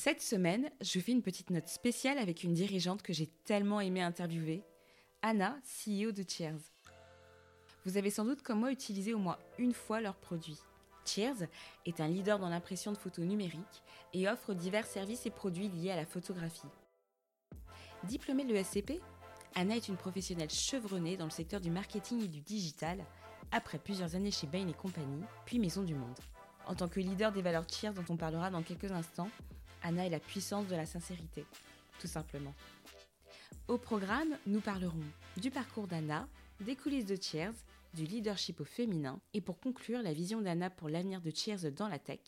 Cette semaine, je fais une petite note spéciale avec une dirigeante que j'ai tellement aimé interviewer, Anna, CEO de Cheers. Vous avez sans doute comme moi utilisé au moins une fois leurs produits. Cheers est un leader dans l'impression de photos numériques et offre divers services et produits liés à la photographie. Diplômée de l'ESCP, Anna est une professionnelle chevronnée dans le secteur du marketing et du digital, après plusieurs années chez Bain et compagnie, puis Maison du Monde. En tant que leader des valeurs Cheers dont on parlera dans quelques instants, Anna est la puissance de la sincérité, tout simplement. Au programme, nous parlerons du parcours d'Anna, des coulisses de Cheers, du leadership au féminin et pour conclure la vision d'Anna pour l'avenir de Cheers dans la tech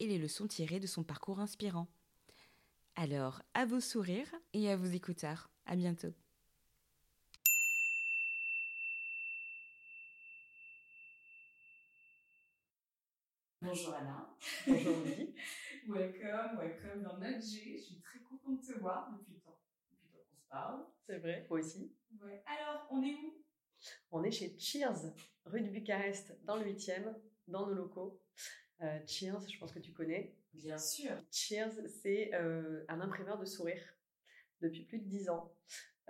et les leçons tirées de son parcours inspirant. Alors, à vos sourires et à vos écouteurs. À bientôt. Bonjour Anna. Bonjour Louis. welcome, welcome dans notre G. Je suis très contente de te voir depuis le temps, depuis le temps qu'on se parle. C'est vrai, moi aussi. Ouais. Alors, on est où? On est chez Cheers, rue du Bucarest, dans le 8e, dans nos locaux. Euh, Cheers, je pense que tu connais. Bien sûr. Cheers, c'est euh, un imprimeur de sourires depuis plus de 10 ans.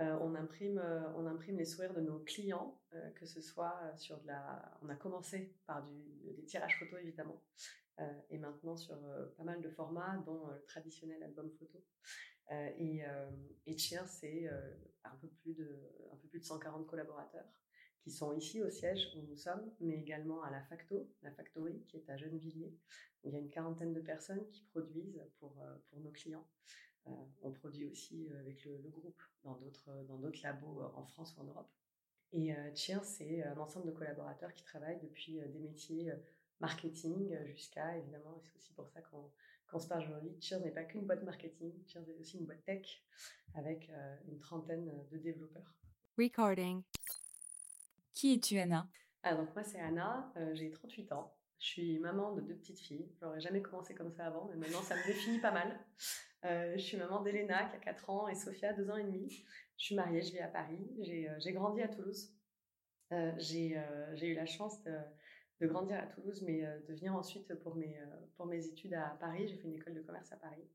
Euh, on imprime, euh, on imprime les sourires de nos clients, euh, que ce soit sur de la. On a commencé par du, des tirages photos évidemment, et maintenant sur pas mal de formats, dont le traditionnel album photo. et, et Cheers, c'est un peu plus de, un peu plus de 140 collaborateurs qui sont ici au siège où nous sommes, mais également à la Facto, la Factory qui est à Gennevilliers, il y a une quarantaine de personnes qui produisent pour, pour nos clients. Euh, on produit aussi euh, avec le, groupe dans d'autres dans d'autres labos euh, en France ou en Europe. Et Cheers, c'est un ensemble de collaborateurs qui travaillent depuis des métiers marketing jusqu'à, évidemment, et c'est aussi pour ça qu'on qu'on se parle aujourd'hui, Cheers n'est pas qu'une boîte marketing, Cheers est aussi une boîte tech avec une trentaine de développeurs. Recording. Qui es-tu, Anna? Ah, donc moi, c'est Anna, euh, j'ai 38 ans. Je suis maman de deux petites filles. J'aurais jamais commencé comme ça avant, mais maintenant, ça me définit pas mal. Euh, je suis maman d'Elena qui a 4 ans et Sophia 2 ans et demi. Je suis mariée, je vis à Paris. J'ai euh, grandi à Toulouse. Euh, j'ai euh, eu la chance de, de, grandir à Toulouse, mais euh, de venir ensuite pour mes, pour mes études à Paris. J'ai fait une école de commerce à Paris.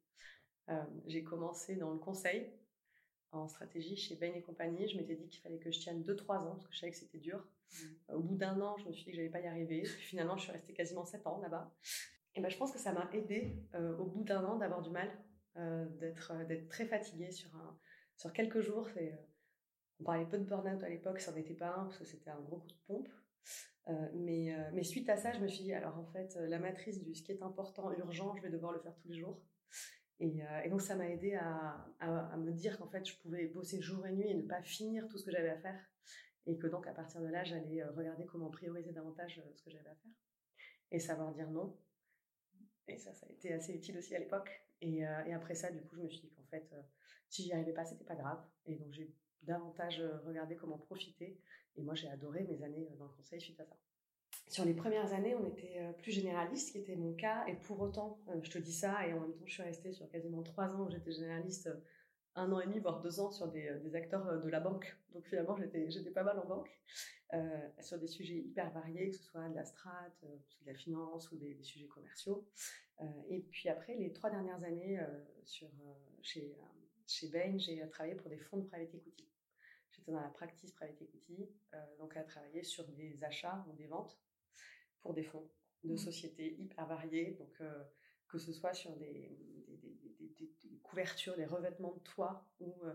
j'ai commencé dans le conseil en stratégie chez Bain et compagnie. Je m'étais dit qu'il fallait que je tienne 2-3 ans parce que je savais que c'était dur. Mmh. Au bout d'un an, je me suis dit que j'allais pas y arriver. Puis finalement, je suis restée quasiment 7 ans là-bas. Et ben, je pense que ça m'a aidé au bout d'un an d'avoir du mal euh, d'être euh, d'être très fatigué sur un sur quelques jours. Euh, on parlait peu de burn-out à l'époque, ça n'en était pas un parce que c'était un gros coup de pompe. Euh, mais, mais suite à ça, je me suis dit, alors en fait, la matrice du ce qui est important, urgent, je vais devoir le faire tous les jours. Et, euh, donc ça m'a aidé à, me dire qu'en fait, je pouvais bosser jour et nuit et ne pas finir tout ce que j'avais à faire. Et que donc à partir de là, j'allais regarder comment prioriser davantage ce que j'avais à faire. Et savoir dire non. Et ça, ça a été assez utile aussi à l'époque. Et, euh, après ça, du coup, je me suis dit qu'en fait, euh, si j'y arrivais pas, c'était pas grave. Et donc, j'ai davantage euh, regardé comment profiter. Et moi, j'ai adoré mes années dans le conseil suite à ça. Sur les premières années, on était plus généraliste, qui était mon cas. Et pour autant, je te dis ça, et en même temps, je suis restée sur quasiment trois ans où j'étais généraliste un an et demi, voire deux ans sur des, acteurs de la banque. Donc finalement, j'étais, pas mal en banque, euh, sur des sujets hyper variés, que ce soit de la strat, euh, de la finance ou des, sujets commerciaux. Euh, et puis après, les trois dernières années euh, sur, euh, chez, chez Bain, j'ai travaillé pour des fonds de private equity. J'étais dans la practice private equity, donc à travailler sur des achats ou des ventes pour des fonds de mmh. sociétés hyper variés. Donc que ce soit sur des, des, des, des couvertures, des revêtements de toit ou euh,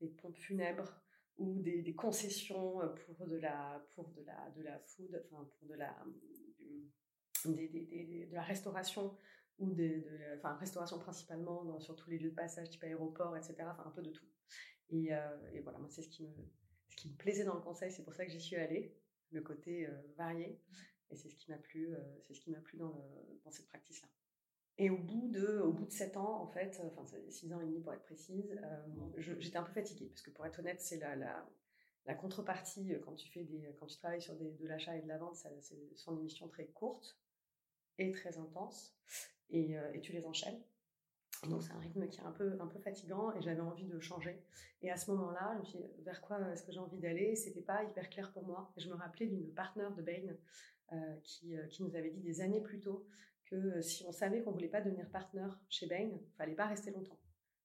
des pompes funèbres ou des, concessions euh, pour de la pour de la de la food, enfin pour de la de la restauration ou de, de enfin restauration principalement dans, sur tous les lieux de passage type aéroport, etc. Enfin un peu de tout. Et, euh, et voilà, moi c'est ce qui me ce qui me plaisait dans le conseil, c'est pour ça que j'y suis allée, le côté euh, varié. Et c'est ce qui m'a plu, euh, c'est ce qui m'a plu dans, cette pratique là. Et au bout de, au bout de sept ans, en fait, enfin six ans et demi pour être précise, euh, j'étais un peu fatiguée parce que pour être honnête, c'est la, contrepartie euh, quand tu fais des, quand tu travailles sur des, de l'achat et de la vente, ça, ce sont des missions très courtes et très intenses euh, et tu les enchaînes. Donc c'est un rythme qui est un peu un peu fatigant et j'avais envie de changer. Et à ce moment-là, je me suis dit, vers quoi est-ce que j'ai envie d'aller? C'était pas hyper clair pour moi. Et je me rappelais d'une partenaire de Bain euh, qui, euh, qui nous avait dit des années plus tôt que si on savait qu'on voulait pas devenir partenaire chez Bain, fallait pas rester longtemps.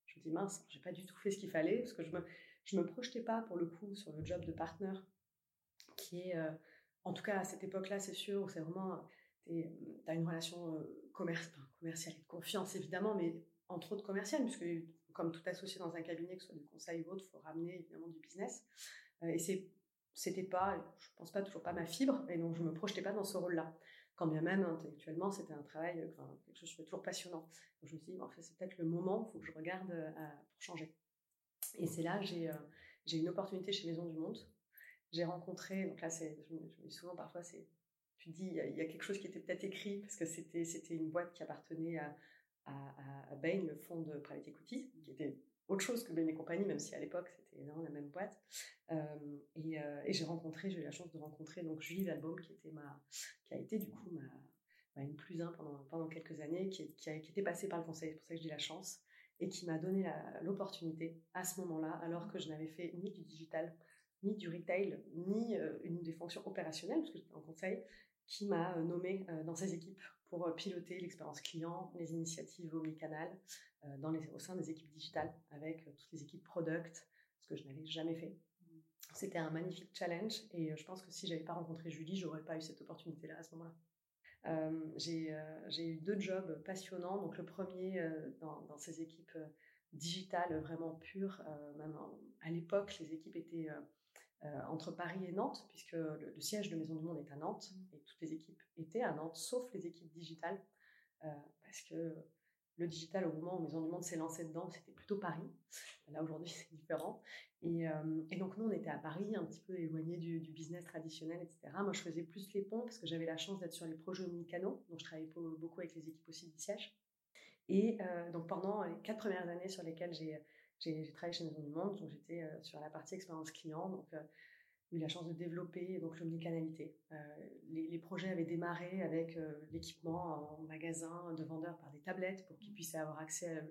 Je me dis mince, j'ai pas du tout fait ce qu'il fallait parce que je me je me projetais pas pour le coup sur le job de partenaire qui est en tout cas à cette époque-là, c'est sûr, c'est vraiment tu as une relation commerciale et de confiance évidemment, mais entre autres commerciale puisque comme tout associé dans un cabinet, que ce soit du conseil ou autre, il faut ramener évidemment du business. et c'est c'était pas, je pense pas toujours pas ma fibre, et donc je me projetais pas dans ce rôle-là. Quand bien même intellectuellement, c'était un travail, quelque chose de toujours passionnant. Je me suis dit, en fait, c'est peut-être le moment, faut que je regarde euh, pour changer. Et c'est là, j'ai euh, j'ai une opportunité chez Maison du Monde. J'ai rencontré, donc là, c'est, je, me dis souvent, parfois, tu dis, il y, a, quelque chose qui était peut-être écrit, parce que c'était une boîte qui appartenait à, à, Bain, le fonds de private equity, qui était autre chose que Bain et compagnie, même si à l'époque c'était évidemment la même boîte. Euh, euh, et, j'ai rencontré, j'ai eu la chance de rencontrer donc Julie Valbaum, qui a été du coup ma, ma plus un pendant, quelques années, qui, a, qui était passée par le conseil, c'est pour ça que dis la chance, et qui m'a donné l'opportunité à ce moment-là, alors que je n'avais fait ni du digital, ni du retail, ni euh, une des fonctions opérationnelles, parce que j'étais en conseil, qui m'a nommé dans ses équipes pour piloter l'expérience client, les initiatives omnicanal dans les, au sein des équipes digitales, avec toutes les équipes product, ce que je n'avais jamais fait. C'était un magnifique challenge et euh, je pense que si j'avais pas rencontré Julie, j'aurais pas eu cette opportunité-là à ce moment-là. Euh, euh, j'ai eu deux jobs passionnants. Donc le premier dans, ces équipes digitales vraiment pures. même à l'époque, les équipes étaient entre Paris et Nantes, puisque le, siège de Maison du Monde est à Nantes mmh. et toutes les équipes étaient à Nantes, sauf les équipes digitales, parce que le digital, au moment où Maison du Monde s'est lancé dedans, c'était plutôt Paris. Là, aujourd'hui, c'est différent. Euh, et, donc, nous, on était à Paris, un petit peu éloigné du, business traditionnel, etc. Moi, je faisais plus les ponts parce que j'avais la chance d'être sur les projets omnicanaux. Donc, je travaillais beaucoup avec les équipes aussi du siège. Et euh, donc, pendant les quatre premières années sur lesquelles j'ai travaillé chez Maison du Monde, donc j'étais euh, sur la partie expérience client. Donc, eu la chance de développer donc l'omnicanalité. Euh, les, projets avaient démarré avec euh, l'équipement en magasin de vendeurs par des tablettes pour qu'ils puissent avoir accès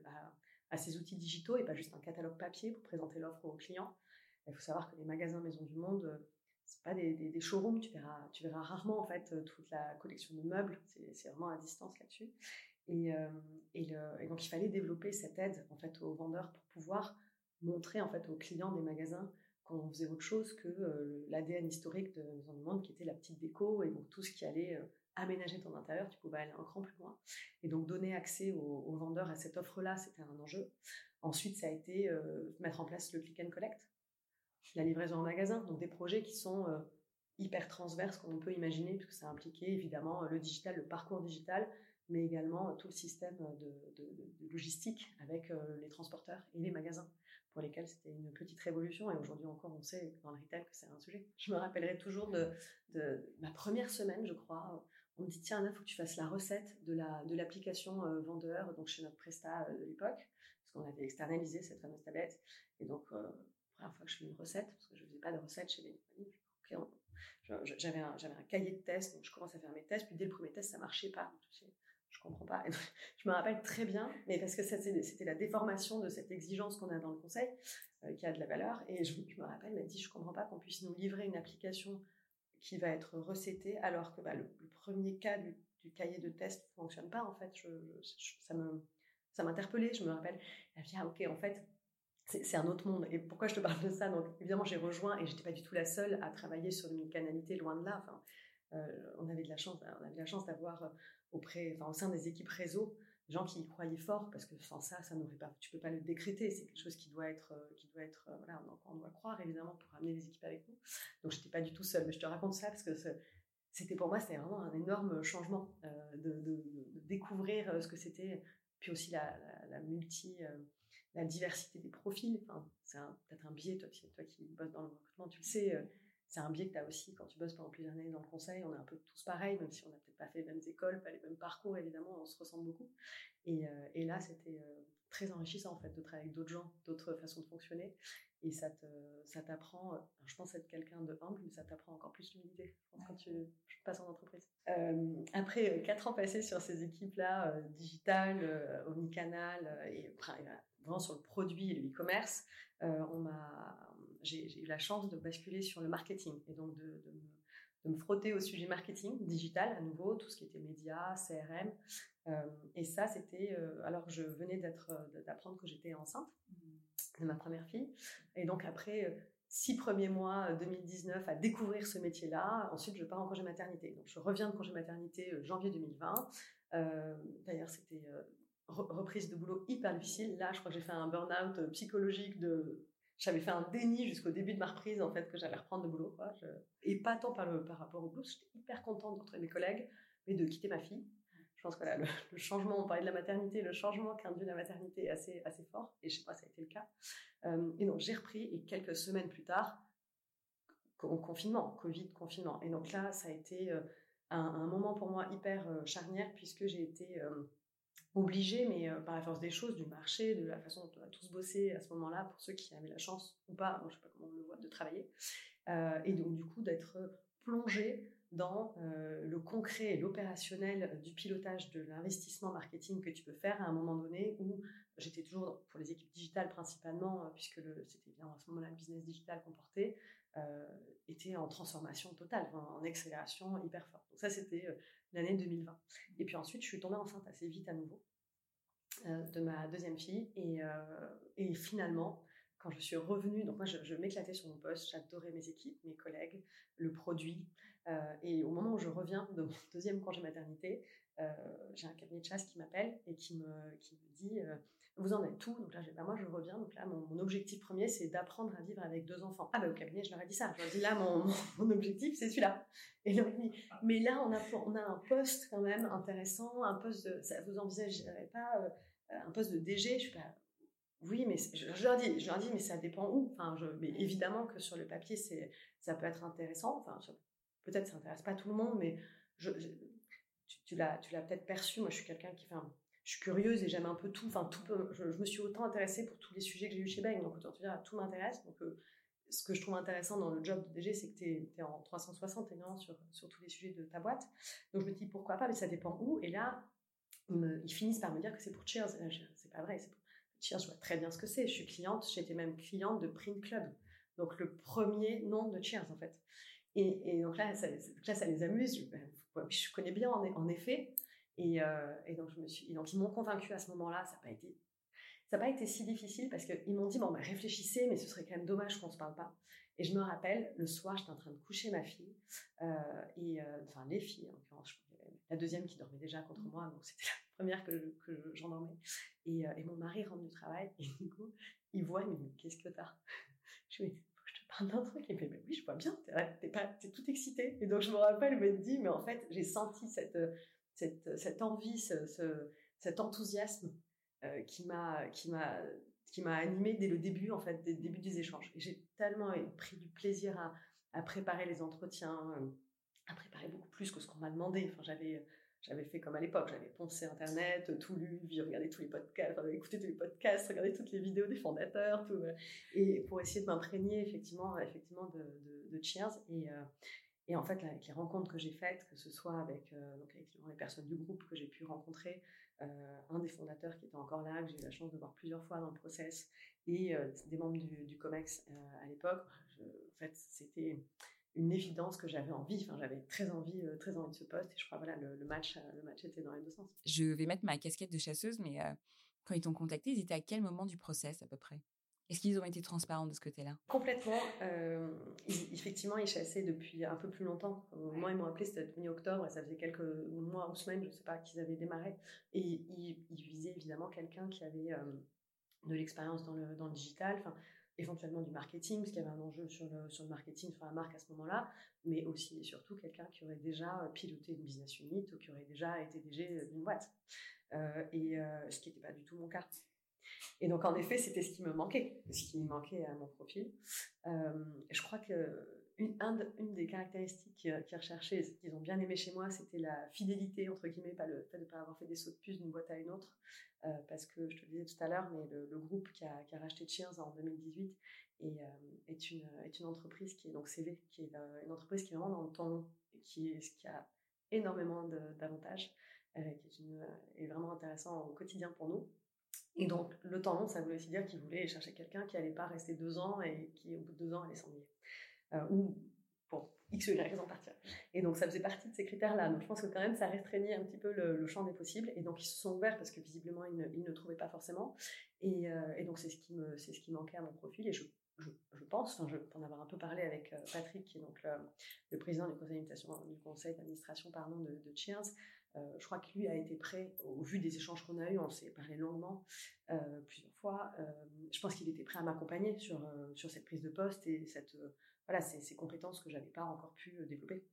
à, ces outils digitaux et pas juste un catalogue papier pour présenter l'offre aux clients. Il faut savoir que les magasins Maison du Monde, euh, c'est pas des, des, showrooms, tu verras, tu verras rarement en fait toute la collection de meubles, c'est vraiment à distance là-dessus. Et, et, donc il fallait développer cette aide en fait aux vendeurs pour pouvoir montrer en fait aux clients des magasins qu'on faisait autre chose que l'ADN historique de Maison du qui était la petite déco, et donc tout ce qui allait aménager ton intérieur, tu pouvais aller un cran plus loin. Et donc donner accès aux, vendeurs à cette offre-là, c'était un enjeu. Ensuite, ça a été mettre en place le click and collect, la livraison en magasin, donc des projets qui sont hyper transverses, comme on peut imaginer, puisque ça impliquait évidemment le digital, le parcours digital, mais également tout le système de logistique avec les transporteurs et les magasins pour lesquels c'était une petite révolution. Et aujourd'hui encore, on sait dans le retail que c'est un sujet. Je me rappellerai toujours de, ma première semaine, je crois. On me dit, tiens, il faut que tu fasses la recette de, la, de l'application euh, vendeur, donc chez notre Presta euh, de l'époque, parce qu'on avait externalisé cette fameuse tablette. Et donc, euh, première fois que je fais une recette, parce que je ne faisais pas de recette chez les j'avais un cahier de tests, donc je commence à faire mes tests, puis dès le premier test, ça marchait pas je comprends pas. je me rappelle très bien, mais parce que c'était la déformation de cette exigence qu'on a dans le conseil, euh, qui a de la valeur. Et je, me rappelle, elle m'a dit, je comprends pas qu'on puisse nous livrer une application qui va être recétée, alors que bah, le, premier cas du, cahier de test ne fonctionne pas. En fait, je, ça me ça m'interpellait. Je me rappelle, elle dit, ah ok, en fait, c'est un autre monde. Et pourquoi je te parle de ça? Donc, évidemment, j'ai rejoint et j'étais pas du tout la seule à travailler sur une canalité loin de là. Enfin, euh, on avait de la chance, on avait la chance d'avoir enfin, au sein des équipes réseau, des gens qui y croyaient fort, parce que sans ça, ça n'aurait pas, tu peux pas le décréter. C'est quelque chose qui doit être, euh, qui doit être, euh, voilà, on, doit croire évidemment pour amener les équipes avec nous. Donc j'étais pas du tout seule, mais je te raconte ça parce que c'était pour moi, c'était vraiment un énorme changement euh, de, découvrir ce que c'était, puis aussi la, multi, la diversité des profils. Enfin, c'est peut-être un biais, toi, qui bosses dans le recrutement, tu le sais c'est un biais que tu as aussi quand tu bosses pendant plusieurs années dans le conseil. On est un peu tous pareils, même si on n'a peut-être pas fait les mêmes écoles, pas les mêmes parcours, évidemment, on se ressemble beaucoup. Et, euh, et là, c'était euh, très enrichissant, en fait, de travailler avec d'autres gens, d'autres façons de fonctionner. Et ça t'apprend, euh, je pense être quelqu'un de humble, mais ça t'apprend encore plus l'humilité quand tu, passes en entreprise. après quatre ans passés sur ces équipes-là, digitales, omnicanal, et vraiment sur le produit et le e-commerce, on m'a j'ai eu la chance de basculer sur le marketing et donc de, de me frotter au sujet marketing digital à nouveau, tout ce qui était médias, CRM. et ça, c'était alors que je venais d'apprendre que j'étais enceinte de ma première fille. Et donc après six premiers mois 2019 à découvrir ce métier-là. Ensuite, je pars en congé maternité. Donc, je reviens de congé maternité janvier 2020. D'ailleurs, c'était reprise de boulot hyper difficile. Là, je crois que j'ai fait un burn-out euh, psychologique de. J'avais fait un déni jusqu'au début de ma reprise, en fait, que j'allais reprendre le boulot. Quoi. Et pas tant par, le, par rapport au boulot, j'étais hyper contente de mes collègues, mais de quitter ma fille. Je pense que là, le, changement, on parlait de la maternité, le changement qu'induit la maternité est assez, assez fort, et je sais pas, ça a été le cas. Euh, et donc, j'ai repris, et quelques semaines plus tard, confinement, Covid, confinement. Et donc là, ça a été euh, un, moment pour moi hyper charnière, puisque j'ai été obligé, mais euh, par la force des choses, du marché, de la façon dont on a tous bossé à ce moment-là, pour ceux qui avaient la chance ou pas, je ne sais pas comment on le voit, de travailler. Euh, et donc, du coup, d'être plongé dans euh, le concret et l'opérationnel du pilotage de l'investissement marketing que tu peux faire à un moment donné où j'étais toujours pour les équipes digitales principalement, puisque c'était bien à ce moment-là le business digital qu'on portait, était en transformation totale, en accélération hyper forte. Donc ça, c'était l'année 2020. Et puis ensuite, je suis tombée enceinte assez vite à nouveau euh, de ma deuxième fille. Et, euh, et, finalement, quand je suis revenue, donc moi, je, m'éclatais sur mon poste, j'adorais mes équipes, mes collègues, le produit. Euh, et au moment où je reviens de mon deuxième congé maternité, j'ai un cabinet de chasse qui m'appelle et qui me, qui me dit vous en êtes tout Donc là, bah, moi, je reviens. Donc là, mon, objectif premier, c'est d'apprendre à vivre avec deux enfants. Ah, bah, au cabinet, je leur ai dit ça. Je leur ai dit, là, mon, mon objectif, c'est celui-là. Et leur dit, mais là, on a, on a un poste quand même intéressant, un poste de, ça, vous envisagez pas euh, un poste de DG Je suis pas, oui, mais je, leur dis, je leur dis, mais ça dépend où. Enfin, je, mais évidemment que sur le papier, c'est, ça peut être intéressant. Enfin, peut-être ça intéresse pas tout le monde, mais je, tu, tu l'as, tu l'as peut-être perçu. Moi, je suis quelqu'un qui, enfin, je suis curieuse et j'aime un peu tout. Enfin, tout je, me suis autant intéressée pour tous les sujets que j'ai eu chez Bain. Donc, autant te dire, tout m'intéresse. Donc, euh, ce que je trouve intéressant dans le job de DG, c'est que tu es, en 360 et sur, sur tous les sujets de ta boîte. Donc, je me dis pourquoi pas, mais ça dépend où. Et là, ils, finissent par me dire que c'est pour Cheers. C'est pas vrai, Cheers. Je vois très bien ce que c'est. Je suis cliente, j'étais même cliente de Print Club. Donc, le premier nom de Cheers, en fait. Et, donc là ça, les amuse. Je, ben, connais bien, en, en effet. Euh, et, donc, je me suis, donc ils m'ont convaincue à ce moment-là. Ça n'a pas été, ça pas été si difficile parce qu'ils m'ont dit bon, bah, réfléchissez, mais ce serait quand même dommage qu'on se parle pas. Et je me rappelle, le soir, j'étais en train de coucher ma fille euh, et euh, enfin les filles, en l'occurrence, la deuxième qui dormait déjà contre moi, donc c'était la première que, que j'endormais. Et, et, mon mari rentre du travail et du coup, il voit, il me dit qu'est-ce que t'as? Je lui dis je te parle d'un truc. Il me dit oui, je vois bien, t'es, es, tout excité. Et donc je me rappelle, il me dit mais en fait, j'ai senti cette cette, cette envie, ce, cet enthousiasme euh, qui m'a qui animé dès le début en fait, dès le début des échanges. J'ai tellement pris du plaisir à, préparer les entretiens, euh, à préparer beaucoup plus que ce qu'on m'a demandé. Enfin, j'avais fait comme à l'époque, j'avais poncé Internet, tout lu, regardé tous les podcasts, écouté tous les podcasts, regardé toutes les vidéos des fondateurs, euh, et pour essayer de m'imprégner effectivement, de, de, Cheers. Et en fait, avec les rencontres que j'ai faites, que ce soit avec, euh, les personnes du groupe que j'ai pu rencontrer, euh, un des fondateurs qui était encore là, que j'ai eu la chance de voir plusieurs fois dans le process, et euh, des membres du, du COMEX à l'époque, en fait, c'était une évidence que j'avais envie, enfin, j'avais très envie, très envie de ce poste, et je crois, voilà, le, match, le match était dans les deux sens. Je vais mettre ma casquette de chasseuse, mais quand ils t'ont contacté, ils étaient à quel moment du process à peu près? Est-ce qu'ils ont été transparents de ce côté-là? Complètement. Euh, effectivement, ils chassaient depuis un peu plus longtemps. Moi, ils m'ont appelé, c'était mi-octobre, et ça faisait quelques mois ou semaines, je ne sais pas, qu'ils avaient démarré. Et ils, visaient évidemment quelqu'un qui avait euh, de l'expérience dans le, dans le digital, enfin, éventuellement du marketing, parce qu'il y avait un enjeu sur le, sur le marketing, sur la marque à ce moment-là, mais aussi et surtout quelqu'un qui aurait déjà piloté une business unit ou qui aurait déjà été DG d'une boîte. Euh, et ce qui n'était pas du tout mon cas. Et donc, en effet, c'était ce qui me manquait, ce qui manquait à mon profil. Euh, je crois que une, une des caractéristiques qu'ils recherchaient, qu'ils ont bien aimé chez moi, c'était la fidélité, entre guillemets, pas le fait de ne pas avoir fait des sauts de puce d'une boîte à une autre. Euh, parce que, je te le disais tout à l'heure, mais le, groupe qui a, qui a, racheté Cheers en 2018 est, euh, est, une, est une entreprise qui est donc CV, qui est une entreprise qui est vraiment dans le temps long, et qui, est, qui a énormément d'avantages, qui est, une, est vraiment intéressant au quotidien pour nous. Et donc, le temps ça voulait aussi dire qu'il voulait chercher quelqu'un qui n'allait pas rester deux ans et qui, au bout de deux ans, allait s'ennuyer. Euh, ou, pour X ou Y raison partir. Et donc, ça faisait partie de ces critères-là. Donc, je pense que quand même, ça restreignait un petit peu le, champ des possibles. Et donc, ils se sont ouverts parce que visiblement, ils ne, trouvaient pas forcément. Et, euh, et donc, c'est ce, qui me, c'est ce qui manquait à mon profil. Et je, je, pense, enfin, je peux en avoir un peu parlé avec euh, Patrick, qui est donc le, président du conseil d'administration, du conseil d'administration pardon, de, de Cheers. Euh, je crois que lui a été prêt, au vu des échanges qu'on a eus, on s'est parlé longuement euh, plusieurs fois, je pense qu'il était prêt à m'accompagner sur, sur cette prise de poste et cette, voilà, ces, ces compétences que j'avais pas encore pu développer.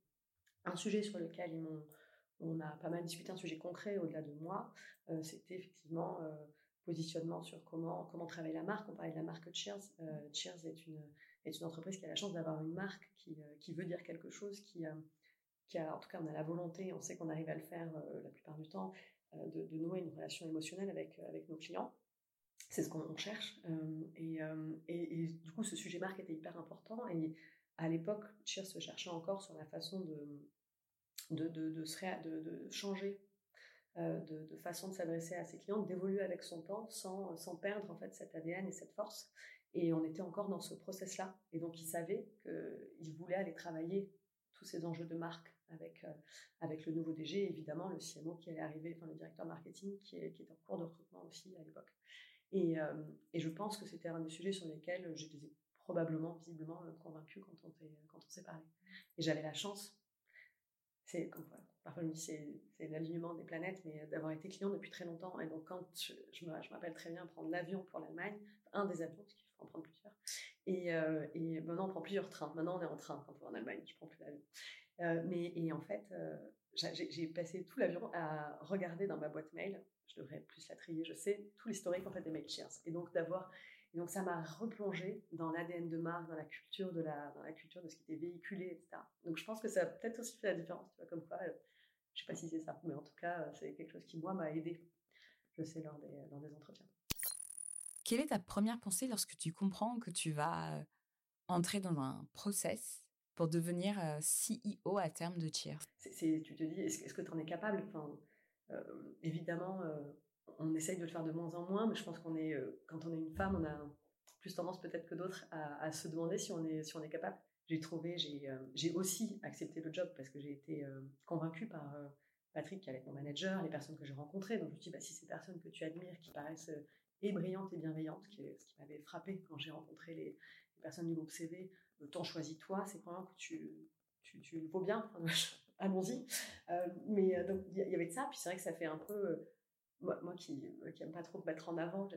Un sujet sur lequel ils m'ont on a pas mal discuté un sujet concret au-delà de moi, euh, c'était effectivement euh, positionnement sur comment, comment travailler la marque. On parlait de la marque Cheers. Euh, Cheers est une, est une entreprise qui a la chance d'avoir une marque qui, qui veut dire quelque chose, qui, qui a, en tout cas, on a la volonté, on sait qu'on arrive à le faire la plupart du temps, de, de, nouer une relation émotionnelle avec, avec nos clients. C'est ce qu'on cherche. Et, et, du coup, ce sujet marque était hyper important. Et à l'époque, Cheers se cherchait encore sur la façon de, de, de, de, de changer euh, de, façon de s'adresser à ses clients, d'évoluer avec son temps sans, sans perdre en fait cet ADN et cette force. Et on était encore dans ce process-là. Et donc, il savait qu'il voulait aller travailler tous ces enjeux de marque avec, euh, avec le nouveau DG, évidemment, le CMO qui allait arriver, enfin, le directeur marketing qui est, qui est en cours de recrutement aussi à l'époque. Et, euh, et, je pense que c'était un des sujets sur lesquels j'étais probablement, visiblement convaincue quand on s'est parlé. Et j'avais la chance c'est parfois me c'est l'alignement des planètes, mais d'avoir été client depuis très longtemps. Et donc quand je, je m'appelle très bien prendre l'avion pour l'Allemagne, un des avions, parce qu'il faut en prendre plusieurs. Et, euh, et, maintenant on prend plusieurs trains. Maintenant on est en train quand on va en Allemagne, je prends plus l'avion. Euh, mais et en fait, euh, j'ai passé tout l'avion à regarder dans ma boîte mail. Je devrais plus la trier, je sais, tout l'historique en fait des mail shares. Et donc d'avoir donc ça m'a replongé dans l'ADN de marque, dans la culture de la, dans la culture de ce qui était véhiculé, etc. Donc je pense que ça a peut-être aussi fait la différence, tu vois, comme quoi, euh, je sais pas si c'est ça, mais en tout cas, c'est quelque chose qui moi m'a aidé, je sais, lors des, lors des entretiens. Quelle est ta première pensée lorsque tu comprends que tu vas entrer dans un process pour devenir CEO à terme de Cheers c'est, Tu te dis, est-ce, que tu en es capable? Enfin, Évidemment, on essaye de le faire de moins en moins, mais je pense qu'on est, euh, quand on est une femme, on a plus tendance peut-être que d'autres à, se demander si on est, si on est capable. J'ai trouvé, j'ai, euh, aussi accepté le job parce que j'ai été euh, convaincue par Patrick, qui est mon manager, les personnes que j'ai rencontrées. Donc je me dis, bah, si ces personnes que tu admires, qui paraissent et brillantes et bienveillantes, ce qui m'avait frappé quand j'ai rencontré les, personnes du groupe CV, t'ont choisi toi, c'est quand que tu, tu, le vaux bien. Allons-y. mais donc il y avait de ça, puis c'est vrai que ça fait un peu moi, moi qui n'aime pas trop me mettre en avant,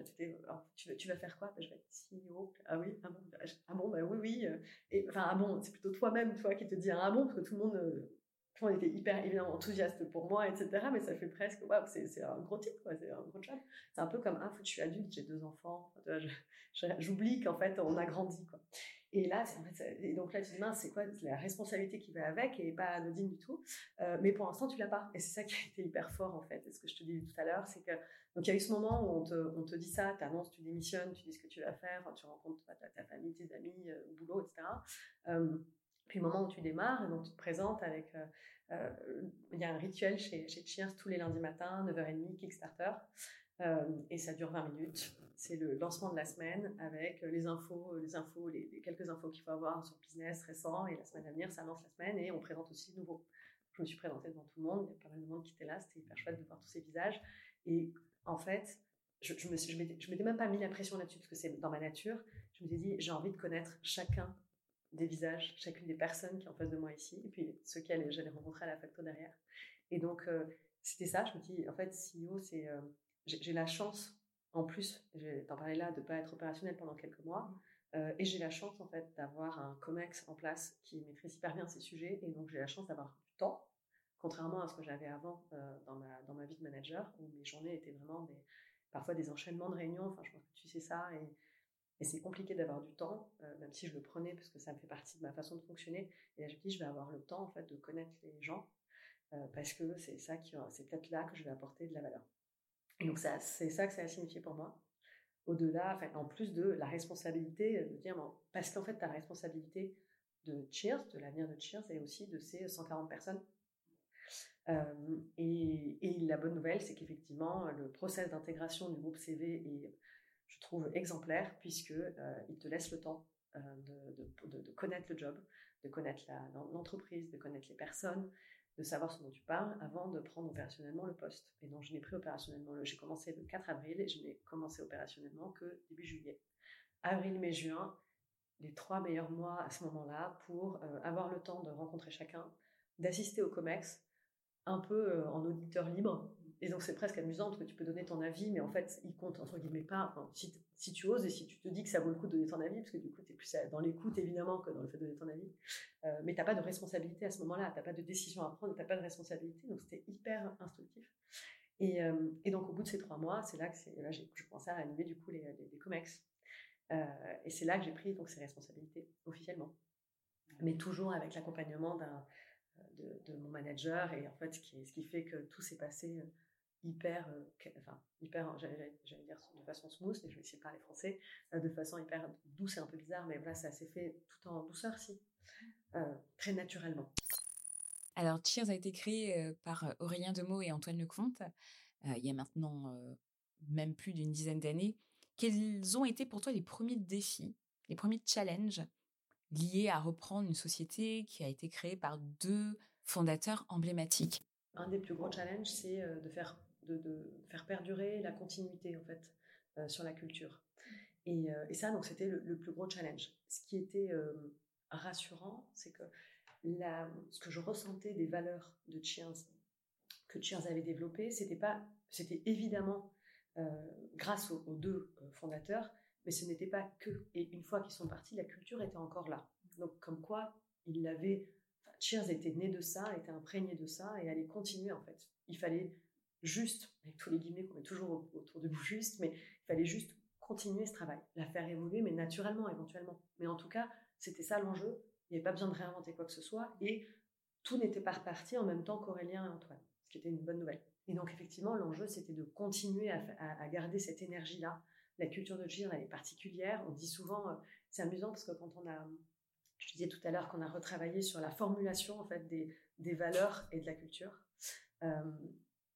tu, tu, vas faire quoi? Ben, Je vais être CEO. Ah oui, ah bon, bah, ah bon bah oui, oui. Euh, et, enfin, ah bon, c'est plutôt toi-même, toi, qui te dis ah bon, parce que tout le monde, euh, monde était hyper évidemment enthousiaste pour moi, etc. Mais ça fait presque, waouh, c'est un gros titre, c'est un gros job. C'est un peu comme, ah, je suis adulte, j'ai deux enfants. J'oublie qu'en fait, on a grandi, quoi. Et là, et donc là, tu dis, mince, c'est quoi la responsabilité qui va avec et pas anodine du tout. Euh, mais pour l'instant, tu l'as pas. Et c'est ça qui a été hyper fort, en fait. Et ce que je te disais tout à l'heure, c'est que, donc il y a eu ce moment où on te, on te dit ça, tu annonces, tu démissionnes, tu dis ce que tu vas faire, tu rencontres ta, ta, famille, tes amis, euh, au boulot, etc. Euh, puis le moment où tu démarres, et donc tu te présentes avec, il y a un rituel chez, chez Cheers tous les lundis matins, 9h30, Kickstarter. et ça dure 20 minutes c'est le lancement de la semaine avec les infos, les infos, les, quelques infos qu'il faut avoir sur business récent et la semaine à venir, ça lance la semaine et on présente aussi nouveau. Je me suis présentée devant tout le monde, il y a pas mal de monde qui était là, c'était hyper chouette de voir tous ces visages. Et en fait, je, je me je m'étais même pas mis la pression là-dessus parce que c'est dans ma nature. Je me suis dit, j'ai envie de connaître chacun des visages, chacune des personnes qui sont en face de moi ici, et puis ceux qu'elle j'allais rencontrer à la facto derrière. Et donc, euh, c'était ça, je me dis, en fait, CEO, c'est, euh, j'ai la chance en plus, t'en parlais là, de ne pas être opérationnel pendant quelques mois. Euh, et j'ai la chance, en fait, d'avoir un COMEX en place qui maîtrise hyper bien ces sujets. Et donc, j'ai la chance d'avoir du temps, contrairement à ce que j'avais avant euh, dans, ma, dans ma vie de manager, où mes journées étaient vraiment des, parfois des enchaînements de réunions. Enfin, je pense que tu sais ça. Et, et c'est compliqué d'avoir du temps, euh, même si je le prenais, parce que ça me fait partie de ma façon de fonctionner. Et là, je me dis, je vais avoir le temps, en fait, de connaître les gens, parce que c'est ça qui, c'est peut-être là que je vais apporter de la valeur. Et donc, c'est ça que ça a signifié pour moi. Au-delà, en plus de la responsabilité de dire, parce qu'en fait, ta responsabilité de Cheers, de l'avenir de Cheers, et aussi de ces 140 personnes. Euh, et, la bonne nouvelle, c'est qu'effectivement, le process d'intégration du groupe CV est, je trouve, exemplaire, puisque euh, il te laisse le temps euh, de, connaître le job, de connaître l'entreprise, de connaître les personnes, de savoir ce dont tu parles avant de prendre opérationnellement le poste. Et donc, je n'ai pris opérationnellement, j'ai commencé le 4 avril et je n'ai commencé opérationnellement que début juillet. Avril, mai, juin, les trois meilleurs mois à ce moment-là pour euh, avoir le temps de rencontrer chacun, d'assister au COMEX, un peu euh, en auditeur libre. Et donc c'est presque amusant parce que tu peux donner ton avis, mais en fait, il compte entre guillemets pas. si, si, tu oses et si tu te dis que ça vaut le coup de donner ton avis, parce que du coup, tu es plus dans l'écoute évidemment que dans le fait de donner ton avis, euh, mais tu n'as pas de responsabilité à ce moment-là, tu n'as pas de décision à prendre, tu n'as pas de responsabilité, donc c'était hyper instructif. Et, et, donc au bout de ces trois mois, c'est là que là, j'ai commencé à animer du coup les, les, COMEX. Euh, et c'est là que j'ai pris donc ces responsabilités officiellement, mais toujours avec l'accompagnement de, mon manager et en fait ce qui, fait que tout s'est passé euh, hyper, euh, enfin hyper, j'allais dire de façon smooth, et je vais essayer de parler français, de façon hyper douce et un peu bizarre, mais voilà, ça s'est fait tout en douceur, si, très naturellement. Alors, Cheers a été créé par Aurélien Demeaux et Antoine Lecomte il y a maintenant même plus d'une dizaine d'années. Quels ont été pour toi les premiers défis, les premiers challenges liés à reprendre une société qui a été créée par deux fondateurs emblématiques? Un des plus gros challenges, c'est euh, de faire, de, faire perdurer la continuité en fait euh, sur la culture. Et, euh, ça, donc, c'était le, plus gros challenge. Ce qui était rassurant, c'est que la, ce que je ressentais des valeurs de Cheers que Cheers avait développées, c'était pas, c'était évidemment euh, grâce aux, deux euh, fondateurs, mais ce n'était pas que. Et une fois qu'ils sont partis, la culture était encore là. Donc, comme quoi, il l'avait. Cheers était né de ça, était imprégné de ça et allait continuer en fait. Il fallait juste, avec tous les guillemets qu'on met toujours autour de vous juste, mais il fallait juste continuer ce travail, la faire évoluer, mais naturellement, éventuellement. Mais en tout cas, c'était ça l'enjeu. Il n'y avait pas besoin de réinventer quoi que ce soit et tout n'était pas reparti en même temps qu'Aurélien et Antoine, ce qui était une bonne nouvelle. Et donc, effectivement, l'enjeu, c'était de continuer à, garder cette énergie-là. La culture de Cheer, elle est particulière. On dit souvent, euh, c'est amusant parce que quand on a, je disais tout à l'heure qu'on a retravaillé sur la formulation en fait des, des valeurs et de la culture. Euh,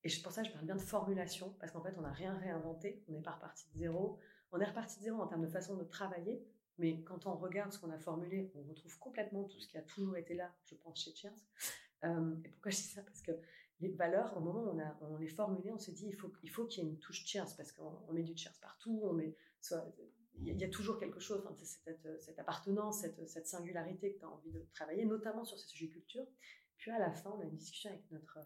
et c'est pour ça que je parle bien de formulation parce qu'en fait, on n'a rien réinventé. On n'est pas reparti de zéro. On est reparti de zéro en termes de façon de travailler. Mais quand on regarde ce qu'on a formulé, on retrouve complètement tout ce qui a toujours été là, je pense, chez Cheers. Euh, et pourquoi je dis ça? Parce que les valeurs, au moment où on, les formulait, on s'est dit il faut, il faut qu'il y ait une touche cheers parce qu'on met du cheers partout, il y, a toujours quelque chose, cette, appartenance, cette, cette singularité que tu as envie de travailler, notamment sur ces sujets culture. Puis à la fin, on a une discussion avec notre,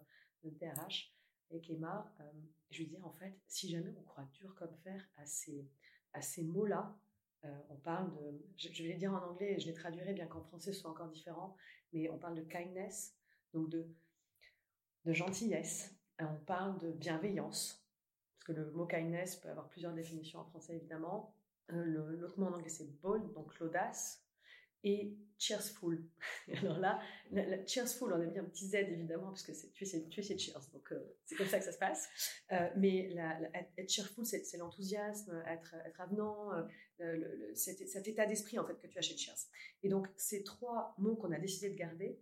notre DRH, avec Emma. Euh, je lui dis en fait, si jamais on croit dur comme fer à ces, à ces mots-là, euh, on parle de, je, vais les dire en anglais et je les traduirai bien qu'en français ce soit encore différent, mais on parle de kindness, donc de de gentillesse, on parle de bienveillance, parce que le mot kindness peut avoir plusieurs définitions en français évidemment. Euh, l'autre mot en anglais c'est bold, donc l'audace, et cheersful. alors là, cheersful, on a mis un petit Z évidemment, parce que tu es, tu es cheers, donc euh, c'est comme ça que ça se passe. Euh, mais être cheerful, c'est l'enthousiasme, être, être avenant, cet, état d'esprit en fait que tu as chez Cheers. Et donc ces trois mots qu'on a décidé de garder,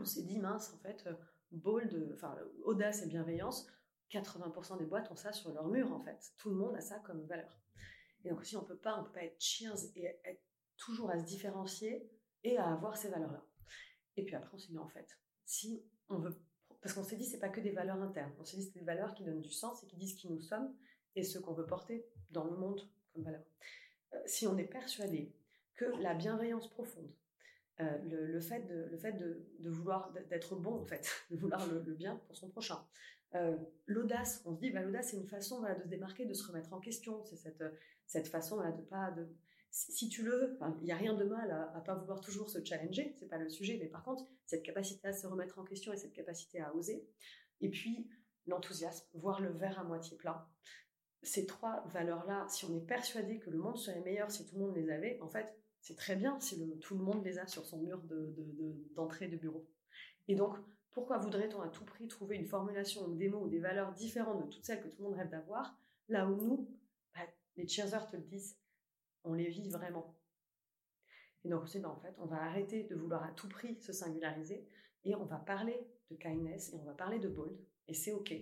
on s'est dit mince en fait bold, enfin audace et bienveillance, 80% des boîtes ont ça sur leur mur en fait. Tout le monde a ça comme valeur. Et donc si on peut pas, on peut pas être cheers et être toujours à se différencier et à avoir ces valeurs-là. Et puis après on s'est dit en fait, si on veut, parce qu'on s'est dit c'est pas que des valeurs internes, on s'est dit c'est des valeurs qui donnent du sens et qui disent qui nous sommes et ce qu'on veut porter dans le monde comme valeur. Euh, si on est persuadé que la bienveillance profonde, euh, le, fait de, vouloir d'être bon en fait, de vouloir le, bien pour son prochain. Euh, l'audace, on se dit, bah, l'audace c'est une façon de se démarquer, de se remettre en question. C'est cette, cette façon de pas de si tu le veux, il n'y a rien de mal à, à, pas vouloir toujours se challenger, c'est pas le sujet, mais par contre cette capacité à se remettre en question et cette capacité à oser. Et puis l'enthousiasme, voir le verre à moitié plein. Ces trois valeurs-là, si on est persuadé que le monde serait meilleur si tout le monde les avait, en fait, c'est très bien si tout le monde les a sur son mur d'entrée de, bureau. Et donc, pourquoi voudrait-on à tout prix trouver une formulation ou des mots ou des valeurs différentes de toutes celles que tout le monde rêve d'avoir, là où nous, bah, les cheersers te le disent, on les vit vraiment. Et donc, c'est en fait, on va arrêter de vouloir à tout prix se singulariser et on va parler de kindness et on va parler de bold. Et c'est OK.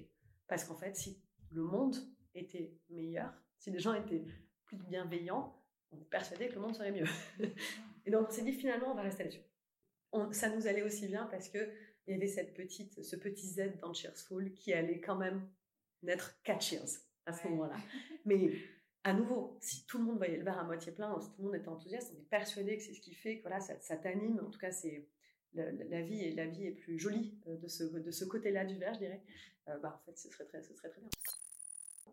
Parce qu'en fait, si le monde était meilleur, si les gens étaient plus bienveillants, on est persuadé que le monde serait mieux. et donc on s'est dit finalement on va rester là-dessus. ça nous allait aussi bien parce que il y avait cette petite, ce petit Z dans Cheersful qui allait quand même n'être qu'à Cheers à ce moment-là. Mais à nouveau, si tout le monde voyait le verre à moitié plein, si tout le monde était enthousiaste, on est persuadé que c'est ce qui fait que voilà, ça, ça t'anime. En tout cas, c'est la, vie et la vie est plus jolie euh, de ce, de ce côté-là du verre, je dirais. Euh, bah, en fait, ce serait très, ce serait très bien.